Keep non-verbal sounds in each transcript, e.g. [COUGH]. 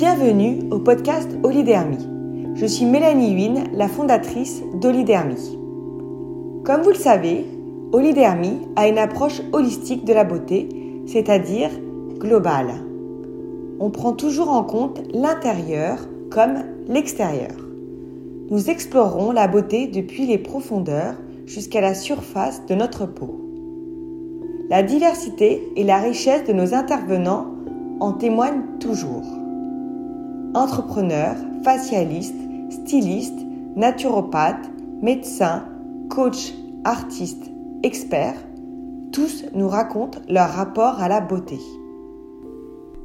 Bienvenue au podcast Olidermy. Je suis Mélanie Huyn, la fondatrice d'Olidermy. Comme vous le savez, Olidermy a une approche holistique de la beauté, c'est-à-dire globale. On prend toujours en compte l'intérieur comme l'extérieur. Nous explorerons la beauté depuis les profondeurs jusqu'à la surface de notre peau. La diversité et la richesse de nos intervenants en témoignent toujours. Entrepreneurs, facialistes, stylistes, naturopathes, médecins, coachs, artistes, experts, tous nous racontent leur rapport à la beauté.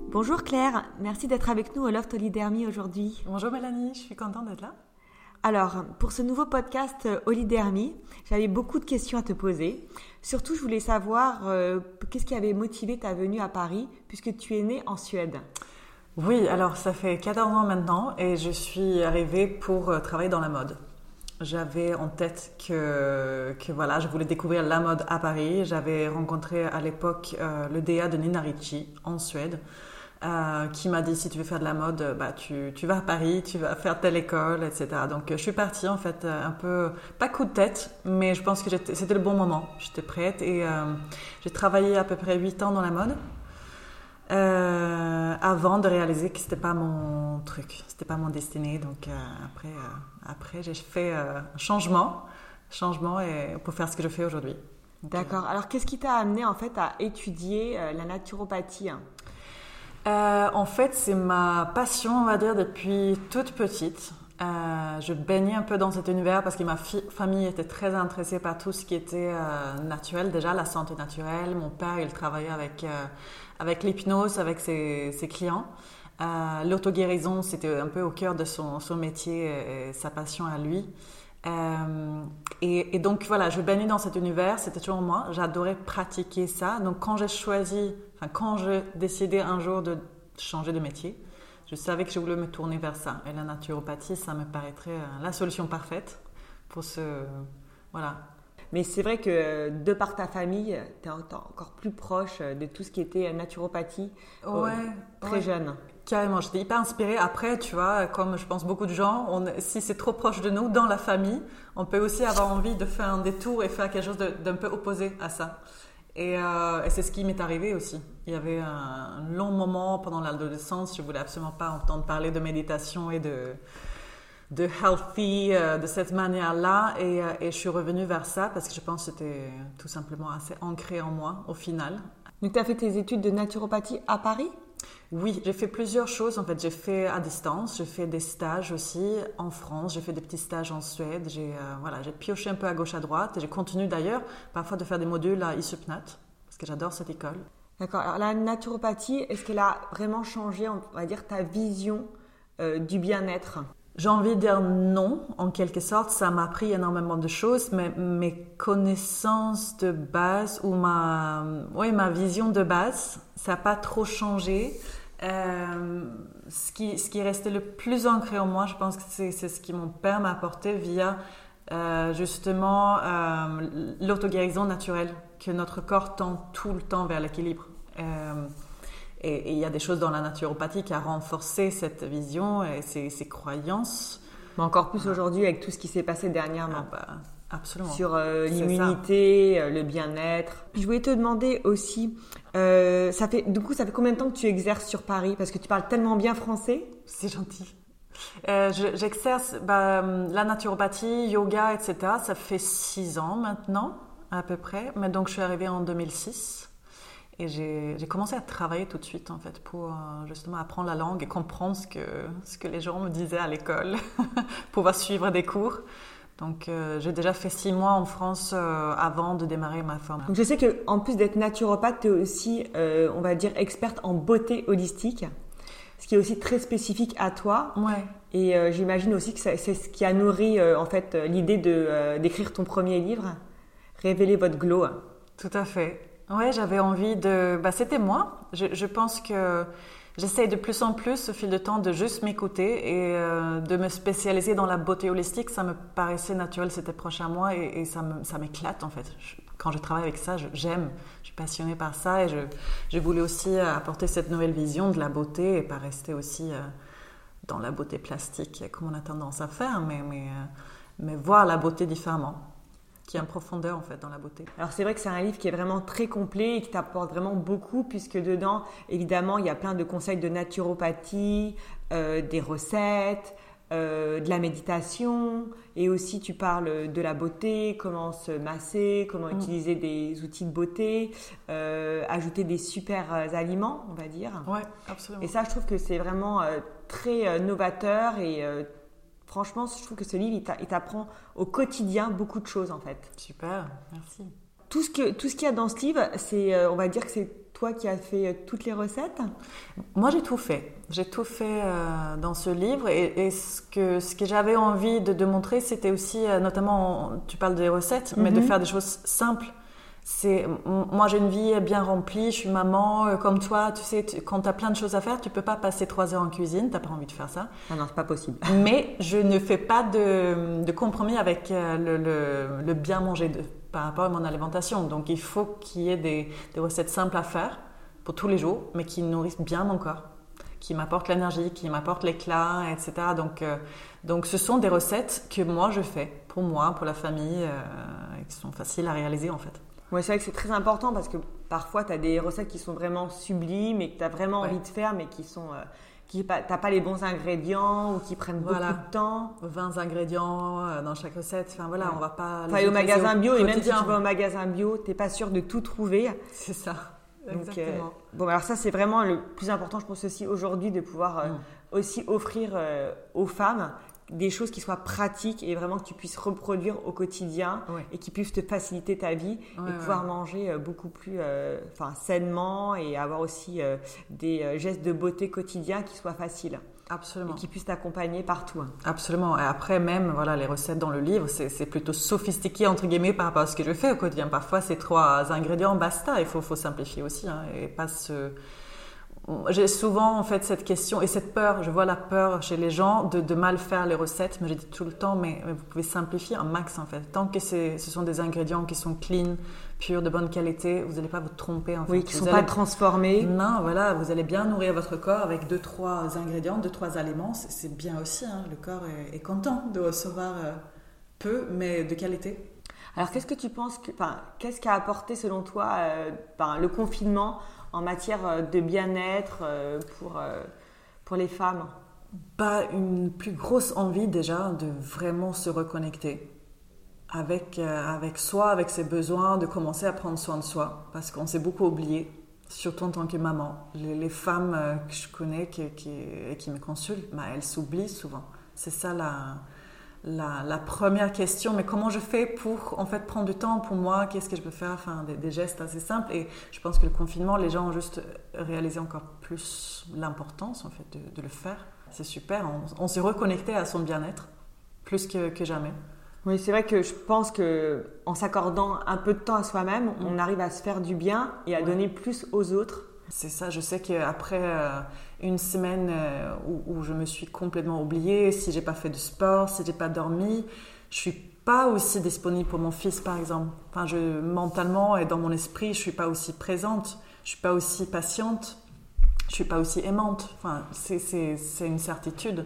Bonjour Claire, merci d'être avec nous au Loft Olidermy aujourd'hui. Bonjour Mélanie, je suis contente d'être là. Alors, pour ce nouveau podcast Olidermy, j'avais beaucoup de questions à te poser. Surtout, je voulais savoir euh, qu'est-ce qui avait motivé ta venue à Paris, puisque tu es née en Suède. Oui, alors ça fait 14 ans maintenant et je suis arrivée pour euh, travailler dans la mode. J'avais en tête que, que, voilà, je voulais découvrir la mode à Paris. J'avais rencontré à l'époque euh, le DA de Nina Ricci en Suède. Euh, qui m'a dit si tu veux faire de la mode, bah, tu, tu, vas à Paris, tu vas faire telle école, etc. Donc je suis partie en fait un peu, pas coup de tête, mais je pense que c'était le bon moment. J'étais prête et j'ai travaillé à peu près 8 ans dans la mode. Euh, avant de réaliser que c'était pas mon truc, c'était pas mon destinée. Donc euh, après, euh, après j'ai fait un changement, changement et pour faire ce que je fais aujourd'hui. D'accord. Alors qu'est-ce qui t'a amené en fait à étudier la naturopathie? En fait, c'est ma passion, on va dire, depuis toute petite. Je baignais un peu dans cet univers parce que ma famille était très intéressée par tout ce qui était naturel, déjà la santé naturelle. Mon père, il travaillait avec avec l'hypnose, avec ses, clients. Euh, L'auto-guérison, c'était un peu au cœur de son, son métier et, sa passion à lui. Euh, et, donc voilà, je baignais dans cet univers, c'était toujours moi. J'adorais pratiquer ça. Donc quand j'ai choisi, quand j'ai décidé un jour de changer de métier, je savais que je voulais me tourner vers ça. Et la naturopathie, ça me paraîtrait euh, la solution parfaite pour ce, voilà, mais c'est vrai que de par ta famille, tu es encore plus proche de tout ce qui était naturopathie ouais, très jeune. Carrément, j'étais hyper inspirée. Après, tu vois, comme je pense beaucoup de gens, on, si c'est trop proche de nous, dans la famille, on peut aussi avoir envie de faire un détour et faire quelque chose d'un peu opposé à ça. Et, euh, et c'est ce qui m'est arrivé aussi. Il y avait un long moment pendant l'adolescence, je voulais absolument pas entendre parler de méditation et de, de healthy euh, de cette manière-là. Et, euh, et, je suis revenue vers ça parce que je pense que c'était tout simplement assez ancré en moi au final. Donc, tu as fait tes études de naturopathie à Paris? Oui, j'ai fait plusieurs choses. En fait, j'ai fait à distance, j'ai fait des stages aussi en France, j'ai fait des petits stages en Suède. J'ai euh, voilà, j'ai pioché un peu à gauche à droite et j'ai continué d'ailleurs parfois de faire des modules à ISUPNAT parce que j'adore cette école. D'accord. Alors la naturopathie, est-ce qu'elle a vraiment changé, on va dire, ta vision du bien-être? J'ai envie de dire non, en quelque sorte. Ça m'a appris énormément de choses, mais mes connaissances de base ou ma, oui, ma vision de base, ça n'a pas trop changé. Euh, ce, qui, ce qui le plus ancré en moi, je pense que c'est ce qui mon père m'a apporté via euh, justement euh, l'auto-guérison naturelle, que notre corps tend tout le temps vers l'équilibre. Euh, et il y a des choses dans la naturopathie qui a renforcé cette vision et ces, croyances. Mais encore plus aujourd'hui avec tout ce qui s'est passé dernièrement. Ah bah, absolument. Sur euh, l'immunité, euh, le bien-être. Je voulais te demander aussi, euh, ça fait, du coup, ça fait combien de temps que tu exerces sur Paris? Parce que tu parles tellement bien français. C'est gentil. J'exerce bah, la naturopathie, yoga, etc. Ça fait six ans maintenant, à peu près. Mais donc, je suis arrivée en 2006. Et j'ai commencé à travailler tout de suite, en fait, pour euh, justement apprendre la langue et comprendre ce que, ce que les gens me disaient à l'école, [LAUGHS] pouvoir suivre des cours. Donc, euh, j'ai déjà fait six mois en France euh, avant de démarrer ma formation. Donc, je sais qu'en plus d'être naturopathe, tu es aussi, on va dire, experte en beauté holistique, ce qui est aussi très spécifique à toi. Ouais. Et j'imagine aussi que c'est ce qui a nourri, en fait, l'idée d'écrire ton premier livre, Révéler votre glow. Tout à fait. Ouais, j'avais envie de. Bah, c'était moi. Je, je, pense que J'essaye de plus en plus, au fil de temps, de juste m'écouter et euh, de me spécialiser dans la beauté holistique. Ça me paraissait naturel, c'était proche à moi et, ça m'éclate en fait. quand je travaille avec ça, j'aime, je, suis passionnée par ça et je, je, voulais aussi apporter cette nouvelle vision de la beauté et pas rester aussi euh, dans la beauté plastique comme on a tendance à faire, mais, mais, euh, mais voir la beauté différemment qui a une profondeur en fait dans la beauté. Alors c'est vrai que c'est un livre qui est vraiment très complet et qui t'apporte vraiment beaucoup puisque dedans évidemment il y a plein de conseils de naturopathie, euh, des recettes, euh, de la méditation et aussi tu parles de la beauté, comment se masser, comment mm. utiliser des outils de beauté, euh, ajouter des super aliments on va dire. Ouais, absolument. Et ça je trouve que c'est vraiment très novateur et franchement, je trouve que ce livre, il t'apprend au quotidien beaucoup de choses en fait. Super, merci. Tout ce que tout ce qu'il y a dans ce livre, c'est, euh, on va dire que c'est toi qui as fait euh, toutes les recettes? Moi, j'ai tout fait. J'ai tout fait euh, dans ce livre. Et, ce que, ce que j'avais envie de, montrer, c'était aussi, notamment, tu parles des recettes, mais de mhm. faire des choses simples c'est moi j'ai une vie bien remplie, je suis maman euh, comme toi, tu sais quand tu as plein de choses à faire, tu peux pas passer trois heures en cuisine, t'as pas envie de faire ça. Ah non, c'est pas possible. [LAUGHS] Mais je ne fais pas de, de compromis avec euh, le, le, le, bien manger de, par rapport à mon alimentation. Donc il faut qu'il y ait des, des recettes simples à faire pour tous les jours, mais qui nourrissent bien mon corps qui m'apportent l'énergie, qui m'apportent l'éclat, etc. Donc, euh, donc ce sont des recettes que moi je fais pour moi, pour la famille, euh, qui sont faciles à réaliser en fait. Oui, c'est vrai que c'est très important parce que parfois tu as des recettes qui sont vraiment sublimes et que tu as vraiment envie de faire, mais qui sont. Euh, qui t'as pas les bons ingrédients ou qui prennent beaucoup de temps. 20 ingrédients euh, dans chaque recette. Enfin voilà, on va pas. Enfin, au magasin bio et même si tu vas au magasin bio, t'es pas sûr de tout trouver. C'est ça. [LAUGHS] Donc, euh, bon, alors ça c'est vraiment le plus important, je pense aussi aujourd'hui de pouvoir mm. aussi offrir aux femmes des choses qui soient pratiques et vraiment que tu puisses reproduire au quotidien et qui puissent te faciliter ta vie et pouvoir manger euh, beaucoup plus euh, enfin sainement et avoir aussi euh, des gestes de beauté quotidiens qui soient faciles. Absolument. Et qui puissent t'accompagner partout. Hein. Absolument. Et après, même, voilà, les recettes dans le livre, c'est plutôt sophistiqué, entre guillemets, par rapport à ce que je fais au quotidien. Parfois, c'est trois ingrédients, basta. Il faut, faut simplifier aussi, hein, et pas se j'ai souvent en fait cette question et cette peur, je vois la peur chez les gens de, de mal faire les recettes, mais je dis tout le temps, mais, vous pouvez simplifier un max en fait. Tant que ce sont des ingrédients qui sont clean, purs, de bonne qualité, vous n'allez pas vous tromper en fait. Oui, qui ne sont pas transformés. Non, voilà, vous allez bien nourrir votre corps avec deux, trois ingrédients, deux, trois aliments. C'est bien aussi, hein. le corps est, content de recevoir euh, peu, mais de qualité. Alors qu'est-ce que tu penses que, qu'est-ce qu'a apporté selon toi euh, le confinement en matière euh, de bien-être euh, pour, euh, pour les femmes Pas une plus grosse envie déjà de vraiment se reconnecter avec, avec soi, avec ses besoins, de commencer à prendre soin de soi, parce qu'on s'est beaucoup oublié, surtout en tant que maman. Les, femmes que je connais qui, qui, qui me consultent, bah, elles s'oublient souvent. C'est ça la, la, première question, mais comment je fais pour en fait prendre du temps pour moi? Qu'est-ce que je peux faire? Enfin, des, gestes assez simples. Et je pense que le confinement, les gens ont juste réalisé encore plus l'importance en fait de, le faire. C'est super. On, s'est reconnecté à son bien-être plus que, jamais. Oui, c'est vrai que je pense que en s'accordant un peu de temps à soi-même, on mm. arrive à se faire du bien et à donner plus aux autres. C'est ça. Je sais qu'après euh, une semaine euh, où, je me suis complètement oubliée, si j'ai pas fait de sport, si j'ai pas dormi, je suis pas aussi disponible pour mon fils par exemple. Enfin, je, mentalement et dans mon esprit, je suis pas aussi présente, je suis pas aussi patiente, je suis pas aussi aimante. Enfin, c'est une certitude.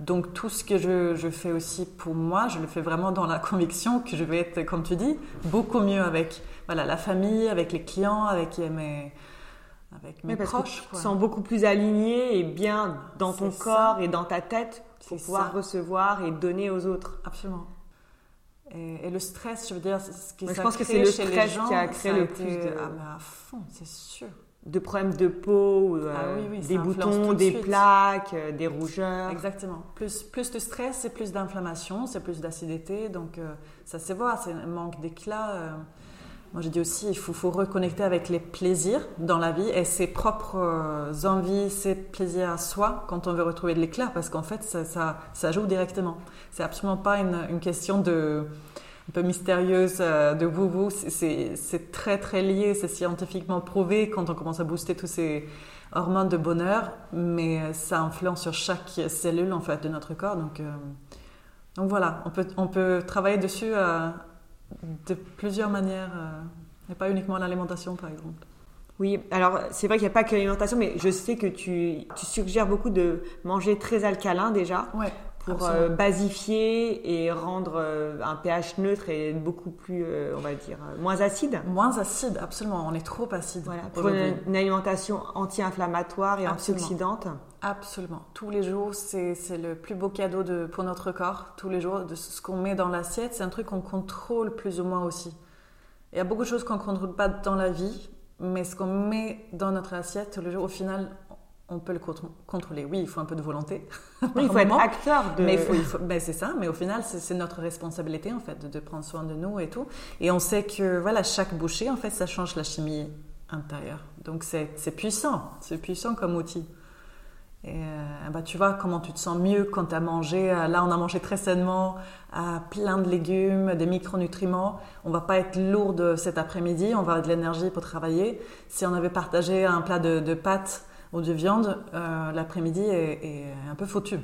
Donc tout ce que je, je, fais aussi pour moi, je le fais vraiment dans la [LAUGHS] conviction que je vais être, comme tu dis, beaucoup mieux avec voilà, la famille, avec les clients, avec mes, avec mes proches. tu te sens beaucoup plus aligné et bien dans ton corps et dans ta tête pour pouvoir recevoir et donner aux autres. Absolument. Et, le stress, je veux dire, ce qui je pense que c'est le stress qui a créé le plus de... Ah, à fond, c'est sûr. De problèmes de peau, euh, ah des boutons, des plaques, euh, des rougeurs. Exactement. Plus, plus de stress, c'est plus d'inflammation, c'est plus d'acidité. Donc, euh, ça se voit, c'est un manque d'éclat. Moi, je dis aussi, il faut, reconnecter avec les plaisirs dans la vie et ses propres euh, envies, ses plaisirs à soi quand on veut retrouver de l'éclat, parce qu'en fait, ça, joue directement. C'est absolument pas une, question de, un peu mystérieuse de vous, c'est très très lié, c'est scientifiquement prouvé quand on commence à booster tous ces hormones de bonheur, mais ça influence sur chaque cellule en fait de notre corps. Donc, voilà, on peut travailler dessus de plusieurs manières, et pas uniquement l'alimentation par exemple. Oui, alors c'est vrai qu'il n'y a pas que l'alimentation, mais je sais que tu, tu, suggères beaucoup de manger très alcalin déjà. pour euh, basifier et rendre euh, un pH neutre et beaucoup plus, euh, on va dire, moins acide. Moins acide, absolument. On est trop acide. Voilà, pour une, alimentation anti-inflammatoire et antioxydante. Absolument. Tous les jours, c'est le plus beau cadeau de, pour notre corps. Tous les jours, de ce qu'on met dans l'assiette, c'est un truc qu'on contrôle plus ou moins aussi. Il y a beaucoup de choses qu'on ne contrôle pas dans la vie, mais ce qu'on met dans notre assiette le jour, au final, on peut le contrôler. Oui, il faut un peu de volonté. [LAUGHS] il faut être acteur de. Mais ben, c'est ça. Mais au final, c'est notre responsabilité en fait de, prendre soin de nous et tout. Et on sait que voilà, chaque bouchée en fait, ça change la chimie intérieure. Donc c'est puissant, c'est puissant comme outil. Et euh, bah, tu vois comment tu te sens mieux quand tu as mangé. Euh, là, on a mangé très sainement, euh, plein de légumes, des micronutriments. On va pas être lourd cet après-midi, on va avoir de l'énergie pour travailler. Si on avait partagé un plat de, pâtes ou de viande, l'après-midi est, un peu foutu.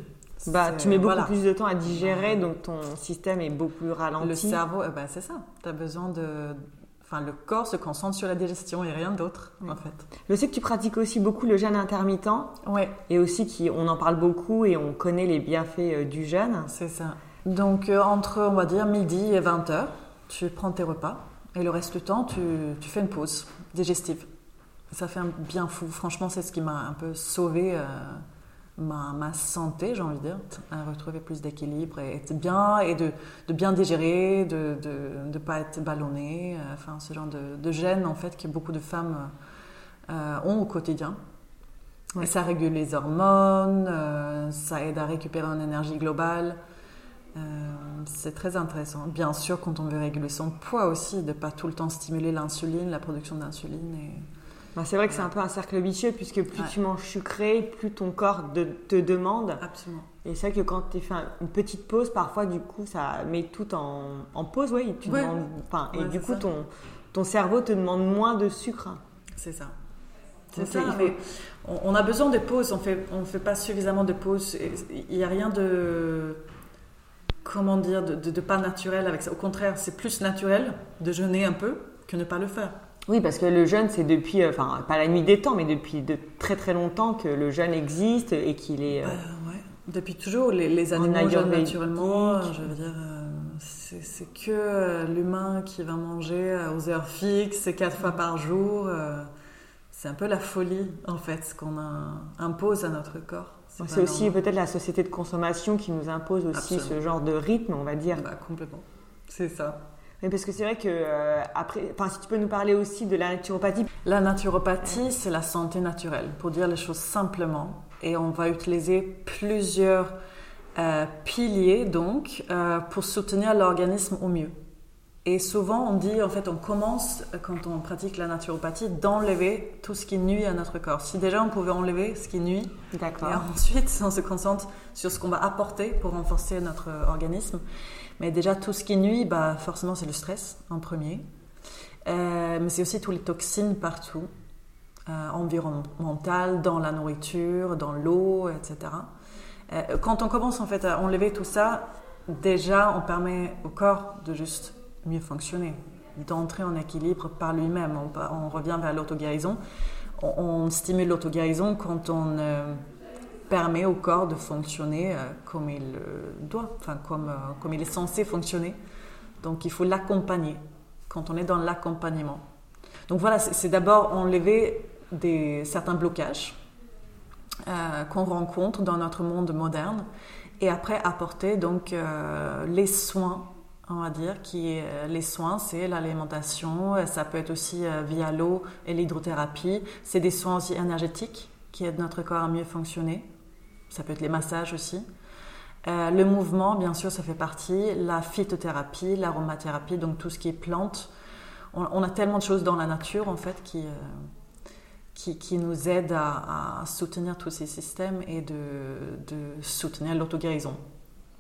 Bah, tu mets beaucoup plus de temps à digérer, donc ton système est beaucoup plus ralenti. Le cerveau, bah, c'est ça. Tu as besoin de, Enfin, le corps se concentre sur la digestion et rien d'autre, en fait. Je sais que tu pratiques aussi beaucoup le jeûne intermittent. Ouais. Et aussi, qui, on en parle beaucoup et on connaît les bienfaits euh, du jeûne. C'est ça. Donc, euh, entre, on va dire, midi et 20 heures, tu prends tes repas. Et le reste du temps, tu, tu fais une pause digestive. Ça fait un bien fou. Franchement, c'est ce qui m'a un peu sauvé. Euh, ma, santé, j'ai envie de dire, à retrouver plus d'équilibre et être bien et de, de bien digérer, de ne de, pas être ballonné, euh, enfin ce genre de, de, gêne en fait que beaucoup de femmes euh, ont au quotidien. Et ça régule les hormones, euh, ça aide à récupérer une énergie globale. c'est très intéressant. Bien sûr, quand on veut réguler son poids aussi, de ne pas tout le temps stimuler l'insuline, la production d'insuline. Et c'est vrai que c'est un peu un cercle vicieux puisque plus tu manges sucré, plus ton corps te demande. Absolument. Et c'est vrai que quand tu fais une petite pause, parfois du coup ça met tout en, en pause, ouais, tu et du coup ton, ton cerveau te demande moins de sucre. C'est ça. C'est ça, on, a besoin de pauses, on fait, on fait pas suffisamment de pauses. Il n'y a rien de comment dire, de, de, pas naturel avec ça. Au contraire, c'est plus naturel de jeûner un peu que ne pas le faire. Oui, parce que le jeûne, c'est depuis, euh, enfin, pas la nuit des temps, mais depuis de très très longtemps que le jeûne existe et qu'il est. Euh, bah, ouais. Depuis toujours, les, les animaux jeûnent naturellement. Je veux dire, euh, c'est que l'humain qui va manger aux heures fixes, quatre fois par jour. c'est un peu la folie, en fait, ce qu'on impose à notre corps. C'est aussi peut-être la société de consommation qui nous impose aussi ce genre de rythme, on va dire. Bah, complètement. C'est ça. Mais parce que c'est vrai que euh, après, enfin, si tu peux nous parler aussi de la naturopathie. La naturopathie, c'est la santé naturelle, pour dire les choses simplement. Et on va utiliser plusieurs euh, piliers donc euh, pour soutenir l'organisme au mieux. Et souvent, on dit, en fait, on commence, quand on pratique la naturopathie, d'enlever tout ce qui nuit à notre corps. Si déjà on pouvait enlever ce qui nuit, et ensuite [LAUGHS] on se concentre sur ce qu'on va apporter pour renforcer notre organisme. Mais déjà, tout ce qui nuit, bah, forcément, c'est le stress en premier. Euh, mais c'est aussi toutes les toxines partout, euh, environnementales, dans la nourriture, dans l'eau, etc. Euh, quand on commence en fait à enlever tout ça, déjà, on permet au corps de juste mieux fonctionner, d'entrer en équilibre par lui-même. On, revient vers l'auto-guérison. On, on, stimule l'auto-guérison quand on permet au corps de fonctionner euh, comme il doit, enfin comme, euh, comme il est censé fonctionner. Donc il faut l'accompagner quand on est dans l'accompagnement. Donc voilà, c'est d'abord enlever des, certains blocages euh, qu'on rencontre dans notre monde moderne et après apporter donc les soins on va dire, qui est, les soins, c'est l'alimentation, ça peut être aussi via l'eau et l'hydrothérapie. C'est des soins aussi énergétiques qui aident notre corps à mieux fonctionner. Ça peut être les massages aussi. Euh, le mouvement, bien sûr, ça fait partie. La phytothérapie, l'aromathérapie, donc tout ce qui est plantes. On, a tellement de choses dans la nature, en fait, qui, euh, qui, qui, nous aident à, soutenir tous ces systèmes et de, de soutenir l'auto-guérison.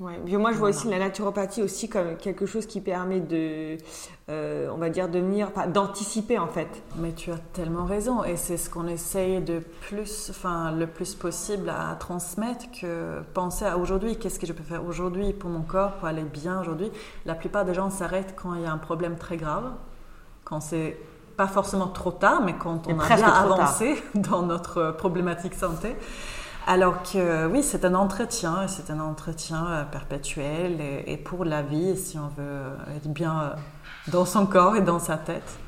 Ouais. moi, je vois aussi la naturopathie aussi comme quelque chose qui permet de, euh, on va dire, de venir, d'anticiper en fait. Mais tu as tellement raison, et c'est ce qu'on essaye de plus, enfin, le plus possible à transmettre que penser à aujourd'hui. Qu'est-ce que je peux faire aujourd'hui pour mon corps, pour aller bien aujourd'hui? La plupart des gens s'arrêtent quand il y a un problème très grave, quand c'est pas forcément trop tard, mais quand on a bien avancé [LAUGHS] dans notre problématique santé. Alors que oui, c'est un entretien, c'est un entretien euh, perpétuel et, pour la vie, si on veut être bien euh, dans son corps et dans sa tête.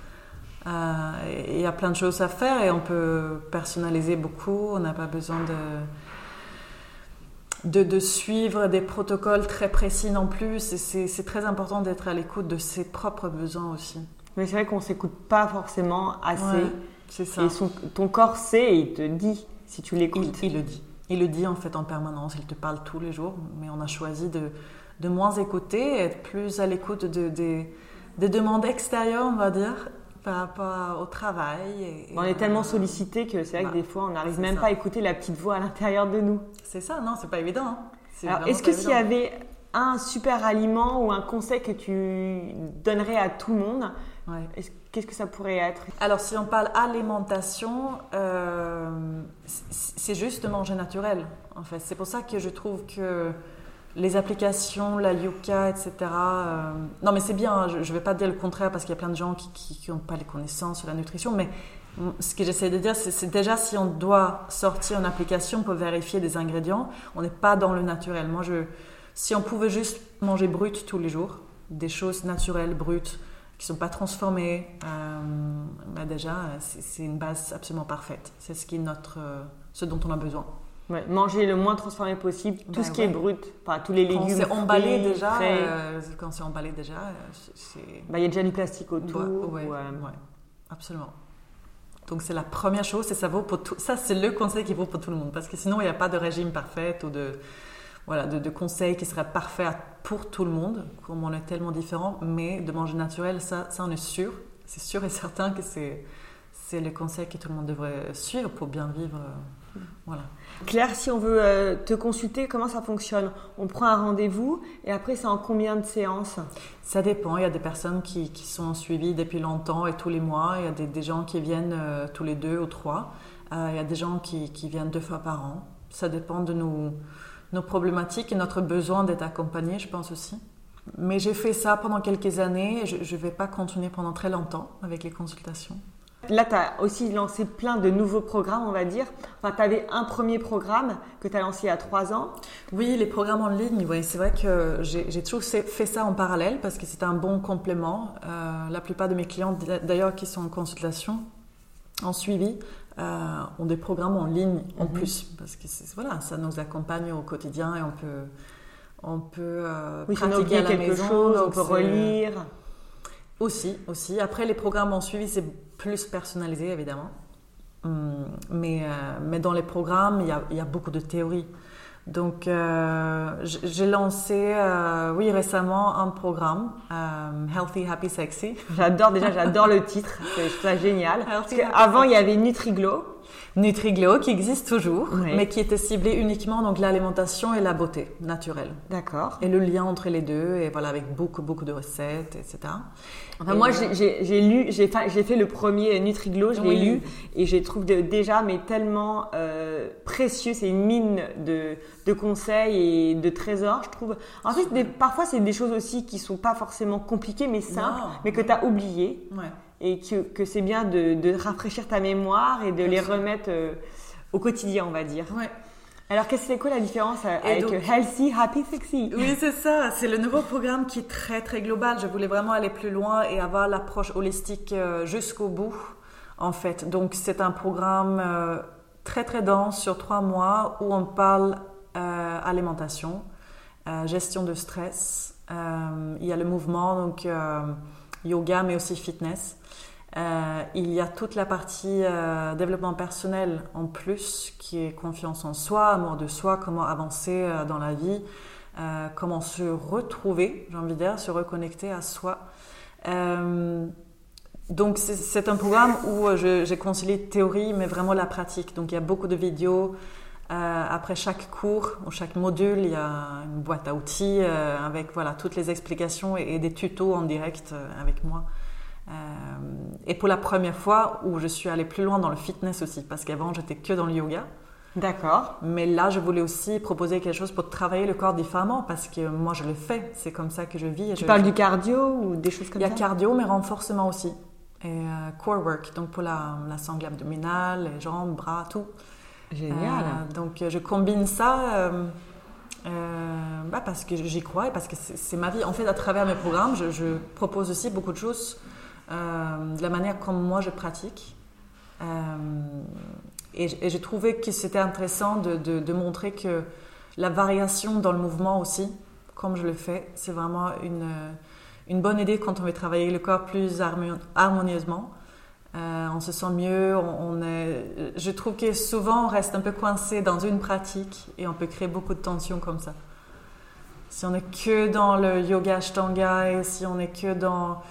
Euh, il y a plein de choses à faire et on peut personnaliser beaucoup. On n'a pas besoin de, de, suivre des protocoles très précis non plus. C'est très important d'être à l'écoute de ses propres besoins aussi. Mais c'est vrai qu'on ne s'écoute pas forcément assez. c'est ça. Et ton corps sait et il te dit si tu l'écoutes. il, le dit. Il le dit en fait en permanence, il te parle tous les jours, mais on a choisi de, de moins écouter, être plus à l'écoute de, des demandes extérieures, on va dire, par rapport au travail. on est tellement sollicité que c'est vrai que bah, des fois on n'arrive même pas à écouter la petite voix à l'intérieur de nous. C'est ça, non, c'est pas évident. Hein. Alors, est-ce que s'il y avait un super aliment ou un conseil que tu donnerais à tout le monde, Qu'est-ce que ça pourrait être? Alors, si on parle alimentation, euh, c'est juste manger naturel, en fait. C'est pour ça que je trouve que les applications, la Yuka, etc. Euh, non, mais c'est bien, hein, je ne vais pas dire le contraire parce qu'il y a plein de gens qui n'ont pas les connaissances sur la nutrition, mais ce que j'essaie de dire, c'est déjà si on doit sortir une application pour vérifier des ingrédients, on n'est pas dans le naturel. Moi, je, si on pouvait juste manger brut tous les jours, des choses naturelles, brutes, qui sont pas transformés, euh, bah déjà, c'est une base absolument parfaite. C'est ce qui est notre, euh, ce dont on a besoin. Ouais, manger le moins transformé possible, tout bah ce qui est brut, enfin, tous les légumes. Quand c'est emballé déjà, euh, quand c'est emballé déjà, il y a déjà du plastique autour. Absolument. Donc c'est la première chose, et ça vaut pour tout. Ça c'est le conseil qui vaut pour tout le monde, parce que sinon il n'y a pas de régime parfait ou de voilà, de, conseils qui seraient parfaits pour tout le monde, comme on est tellement différents, mais de manger naturel, ça, ça on est sûr. C'est sûr et certain que c'est, c'est le conseil que tout le monde devrait suivre pour bien vivre. Euh, voilà. Claire, si on veut euh, te consulter, comment ça fonctionne? On prend un rendez-vous et après, c'est en combien de séances? Ça dépend. Il y a des personnes qui, qui, sont suivies depuis longtemps et tous les mois. Il y a des, des gens qui viennent euh, tous les deux ou trois. il y a des gens qui, qui, viennent deux fois par an. Ça dépend de nous nos problématiques et notre besoin d'être accompagné, je pense aussi. Mais j'ai fait ça pendant quelques années et je ne vais pas continuer pendant très longtemps avec les consultations. Là, tu as aussi lancé plein de nouveaux programmes, on va dire. Enfin, tu avais un premier programme que tu as lancé il y a trois ans. Oui, les programmes en ligne, oui, c'est vrai que j'ai toujours fait ça en parallèle parce que c'est un bon complément. Euh, la plupart de mes clients, d'ailleurs, qui sont en consultation, en suivi, euh, ont des programmes en ligne en mhm. plus parce que voilà, ça nous accompagne au quotidien et on peut on peut euh, pratiquer à la quelque maison, chose, on peut relire. Aussi, aussi. Après, les programmes en suivi, c'est plus personnalisé, évidemment. Hum, mais, euh, mais dans les programmes, il y a, il y a beaucoup de théorie. Donc, euh, j'ai lancé, euh, oui, récemment un programme, euh, Healthy, Happy, Sexy. [LAUGHS] J'adore déjà, j'adore le titre, c'est ça génial. Parce qu'avant, il y avait Nutriglo. Nutriglo qui existe toujours, mais qui était ciblé uniquement donc l'alimentation et la beauté naturelle. D'accord. Et le lien entre les deux, et voilà avec beaucoup beaucoup de recettes, etc. Enfin, moi, j'ai lu, j'ai fait le premier Nutriglo, je l'ai lu et j'ai trouvé déjà mais tellement euh, précieux. C'est une mine de, de, conseils et de trésors, je trouve. En fait, des, parfois c'est des choses aussi qui sont pas forcément compliquées mais simples, mais que tu as oubliées. Ouais et que, que c'est bien de, de, rafraîchir ta mémoire et de les remettre euh, au quotidien, on va dire. Ouais. Alors, qu'est-ce que c'est quoi la différence euh, avec Healthy, Happy, Sexy? Oui, c'est ça. C'est le nouveau programme qui est très, très global. Je voulais vraiment aller plus loin et avoir l'approche holistique euh, jusqu'au bout, en fait. Donc, c'est un programme très, très dense sur trois mois où on parle alimentation, gestion de stress. il y a le mouvement, donc yoga, mais aussi fitness. Euh, il y a toute la partie euh, développement personnel en plus, qui est confiance en soi, amour de soi, comment avancer euh, dans la vie, comment se retrouver, j'ai envie de dire, se reconnecter à soi. donc c'est un programme où j'ai concilié théorie, mais vraiment la pratique. Donc il y a beaucoup de vidéos Euh, après chaque cours ou chaque module, il y a une boîte à outils euh, avec voilà, toutes les explications et, des tutos en direct euh, avec moi. et pour la première fois où je suis allée plus loin dans le fitness aussi, parce qu'avant j'étais que dans le yoga. D'accord. Mais là, je voulais aussi proposer quelque chose pour travailler le corps différemment, parce que moi je le fais, c'est comme ça que je vis. tu parles du cardio ou des choses comme ça Il y a cardio, mais renforcement aussi. Et core work, donc pour la, la sangle abdominale, les jambes, bras, tout. Génial. Euh, donc je combine ça euh, euh, bah, parce que j'y crois et parce que c'est ma vie. En fait, à travers mes programmes, je, propose aussi beaucoup de choses de la manière comme moi je pratique. Et, et, j'ai trouvé que c'était intéressant de, de, montrer que la variation dans le mouvement aussi, comme je le fais, c'est vraiment une, une bonne idée quand on veut travailler le corps plus harmonieusement. Euh, on se sent mieux. On, est... Je trouve que souvent on reste un peu coincé dans une pratique et on peut créer beaucoup de tensions comme ça. Si on est que dans le yoga ashtanga et si on est que dans,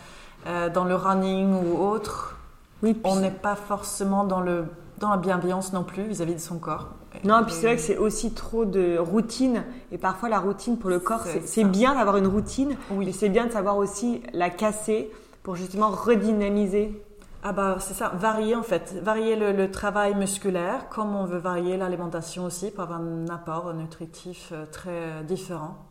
euh, dans le running ou autre, oui, on n'est pas forcément dans, le, dans la bienveillance non plus vis-à-vis de son corps. Non, puis c'est vrai que c'est aussi trop de routine. Et parfois, la routine pour le corps, c'est bien d'avoir une routine, oui. mais c'est bien de savoir aussi la casser pour justement redynamiser ah bah c'est ça, varier en fait, varier le, travail musculaire comme on veut varier l'alimentation aussi pour avoir un apport nutritif euh, très différent.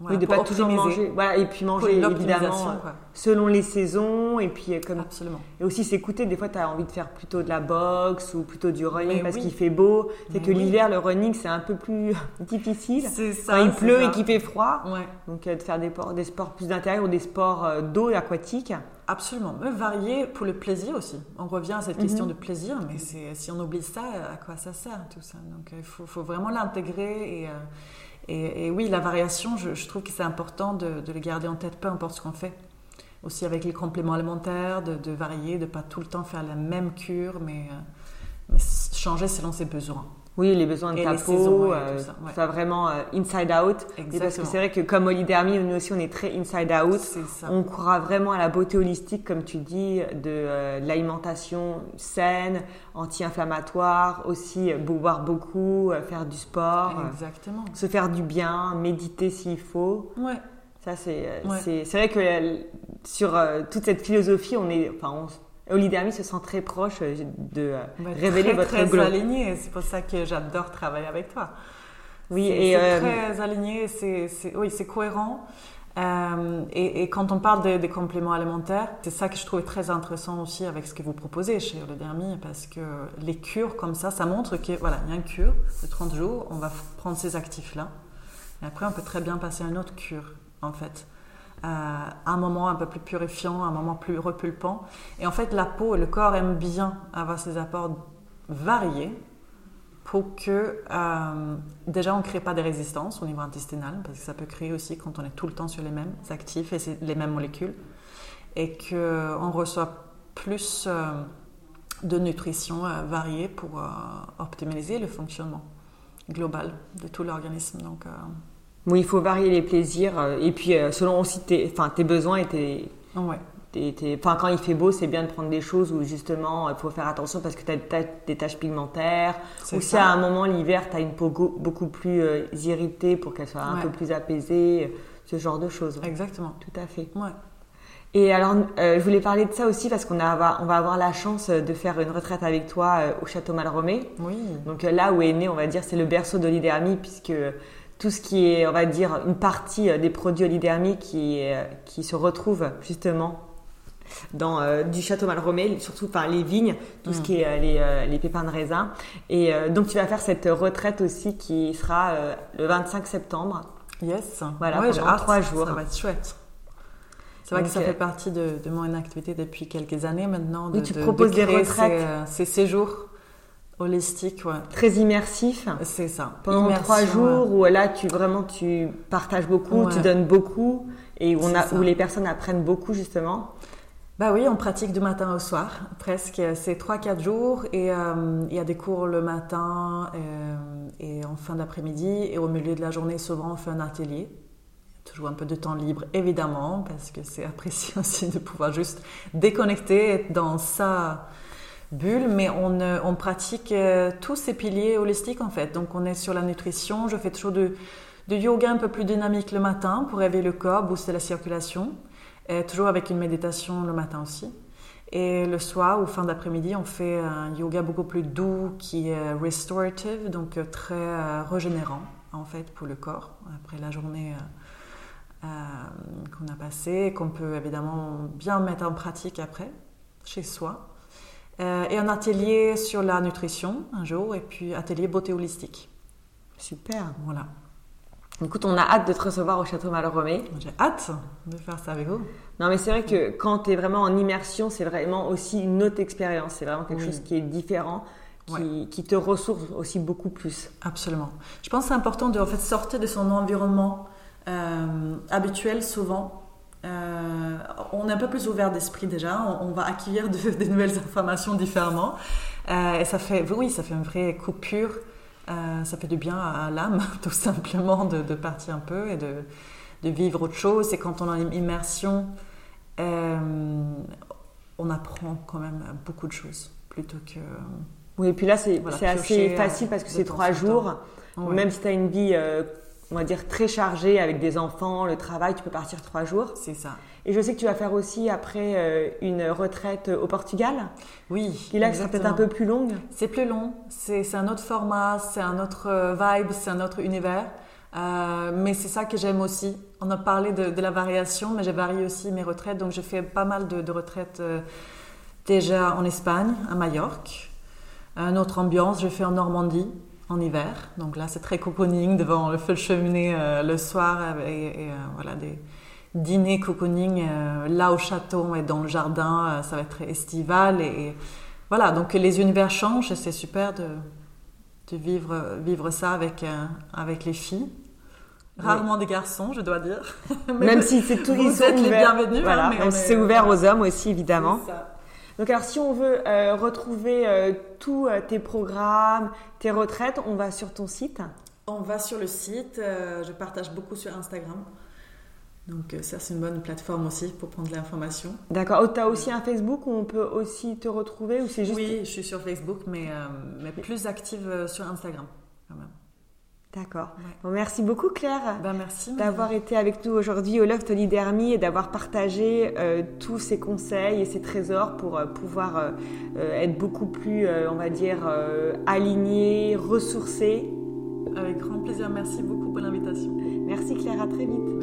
Oui, de pas toujours manger. Voilà, et puis manger évidemment euh, selon les saisons et puis euh, comme Absolument. et aussi s'écouter. Des fois, tu as envie de faire plutôt de la boxe ou plutôt du running parce qu'il fait beau. C'est que l'hiver, le running, c'est un peu plus [LAUGHS] difficile. C'est ça. il pleut et qu'il fait froid. Ouais. Donc, de faire des, des sports plus d'intérieur ou des sports d'eau aquatiques. Absolument, mais varier pour le plaisir aussi. On revient à cette question mhm. de plaisir, mais si on oublie ça, à quoi ça sert tout ça? Donc il faut, vraiment l'intégrer et, euh, et, oui, la variation, je, trouve que c'est important de, le garder en tête, peu importe ce qu'on fait. Aussi avec les compléments alimentaires, de, varier, de pas tout le temps faire la même cure, mais, euh, mais changer selon ses besoins. Oui, les besoins de ta peau, euh, ça, vraiment euh, inside out. Et parce que c'est vrai que comme Olidermi, nous aussi on est très inside out. On croit vraiment à la beauté holistique, comme tu dis, de, euh, l'alimentation saine, anti-inflammatoire, aussi boire beaucoup, faire du sport, Exactement. se faire du bien, méditer s'il faut. Ouais. Ça c'est c'est vrai que sur toute cette philosophie, on est, enfin on, Olidermi se sent très proche euh, de euh, révéler votre très aligné. C'est pour ça que j'adore travailler avec toi. Oui, et euh, très aligné. C'est oui, c'est cohérent. et, quand on parle des compléments alimentaires, c'est ça que je trouvais très intéressant aussi avec ce que vous proposez chez Olidermi, parce que les cures comme ça, ça montre que voilà, il y a une cure de 30 jours, on va prendre ces actifs-là, et après on peut très bien passer à une autre cure, en fait. Euh, un moment un peu plus purifiant, un moment plus repulpant. Et en fait, la peau et le corps aiment bien avoir ces apports variés pour que euh, déjà on ne crée pas de résistance au niveau intestinal, parce que ça peut créer aussi quand on est tout le temps sur les mêmes actifs et les mêmes molécules, et qu'on reçoit plus euh, de nutrition variée pour optimiser le fonctionnement global de tout l'organisme. Donc, il faut varier les plaisirs. Euh, et puis, euh, selon aussi tes, tes besoins et tes. Ouais. Enfin, quand il fait beau, c'est bien de prendre des choses où justement il faut faire attention parce que tu as des taches pigmentaires. Ou si à un moment l'hiver, tu as une peau beaucoup plus euh, irritée pour qu'elle soit un peu plus apaisée, ce genre de choses. Exactement. Tout à fait. Ouais. Et alors, je voulais parler de ça aussi parce qu'on on va avoir la chance de faire une retraite avec toi au château Malromé. Oui. Donc là où est né, on va dire, c'est le berceau de puisque tout ce qui est, on va dire, une partie euh, des produits olidermiques qui, euh, qui se retrouvent justement dans euh, du château Malromé, surtout par les vignes, tout ce mm. qui est les, les, pépins de raisin. Et donc tu vas faire cette retraite aussi qui sera le 25 septembre. Yes. Voilà, pendant trois jours. Ça va être chouette. C'est vrai que ça fait partie de, de, mon activité depuis quelques années maintenant. De, oui, tu proposes des retraites. Ces, ces séjours Holistique, ouais. Très immersif. C'est ça. Pendant trois jours où là, tu vraiment tu partages beaucoup, tu donnes beaucoup et où, on a, où les personnes apprennent beaucoup justement. Bah oui, on pratique du matin au soir, presque. C'est trois, quatre jours et euh, il y a des cours le matin euh, et en fin d'après-midi et au milieu de la journée, souvent on fait un atelier. Toujours un peu de temps libre, évidemment, parce que c'est [LAUGHS] apprécié aussi de pouvoir juste déconnecter, être dans sa bulle, mais on, on pratique tous ces piliers holistiques en fait. Donc on est sur la nutrition, je fais toujours de yoga un peu plus dynamique le matin pour réveiller le corps, booster la circulation, toujours avec une méditation le matin aussi. Et le soir ou fin d'après-midi, on fait un yoga beaucoup plus doux qui est restorative, donc très euh, régénérant en fait pour le corps après la journée euh, euh, qu'on a passée qu'on peut évidemment bien mettre en pratique après chez soi. Et un atelier sur la nutrition un jour et puis atelier beauté holistique. Super. Voilà. Écoute, on a hâte de te recevoir au Château Malromé. J'ai hâte de faire ça avec vous. Non, mais c'est vrai que quand tu es vraiment en immersion, c'est vraiment aussi une autre expérience. C'est vraiment quelque chose qui est différent, qui, te ressource aussi beaucoup plus. Absolument. Je pense que c'est important de en fait, sortir de son environnement euh, habituel souvent. Euh, on est un peu plus ouvert d'esprit déjà, on, va acquérir de, [LAUGHS] nouvelles informations différemment. Euh, et ça fait, oui, ça fait une vraie coupure euh, ça fait du bien à, l'âme, [LAUGHS] tout simplement, de, partir un peu et de, vivre autre chose. Et quand on est en immersion, euh, on apprend quand même beaucoup de choses plutôt que. Oui, et puis là, c'est assez facile parce que c'est trois jours. Même si tu as une vie, on va dire, très chargée avec des enfants, le travail, tu peux partir trois jours. C'est ça. Et je sais que tu vas faire aussi après euh, une retraite au Portugal. Oui. Et là, sera peut-être un peu plus longue. C'est plus long. C'est un autre format, c'est un autre euh, vibe, c'est un autre univers. Euh, mais c'est ça que j'aime aussi. On a parlé de, la variation, mais j'ai varié aussi mes retraites. Donc, je fais pas mal de, retraites déjà en Espagne, à Majorque. Une autre ambiance, je fais en Normandie en hiver. Donc là, c'est très cocooning devant le feu de cheminée le soir et, voilà des dîner cocooning euh, là au château et dans le jardin, euh, ça va être estival. Et, voilà, donc les univers changent et c'est super de, de, vivre, vivre ça avec, euh, avec les filles. Rarement des garçons, je dois dire. [LAUGHS] même si c'est tout, ils sont les bienvenus. Voilà, hein, mais c'est ouvert aux hommes aussi, évidemment. Donc alors si on veut retrouver tous tes programmes, tes retraites, on va sur ton site On va sur le site, je partage beaucoup sur Instagram. Donc euh, ça, c'est une bonne plateforme aussi pour prendre l'information. D'accord. Oh, tu as aussi un Facebook où on peut aussi te retrouver ou c'est juste... Oui, je suis sur Facebook, mais, euh, mais plus active euh, sur Instagram quand même. D'accord. Bon, merci beaucoup Claire ben, merci, d'avoir été avec nous aujourd'hui au Loft Olidermi et d'avoir partagé tous ces conseils et ces trésors pour pouvoir être beaucoup plus, on va dire, aligné, ressourcé. Avec grand plaisir. Merci beaucoup pour l'invitation. Merci Claire, à très vite.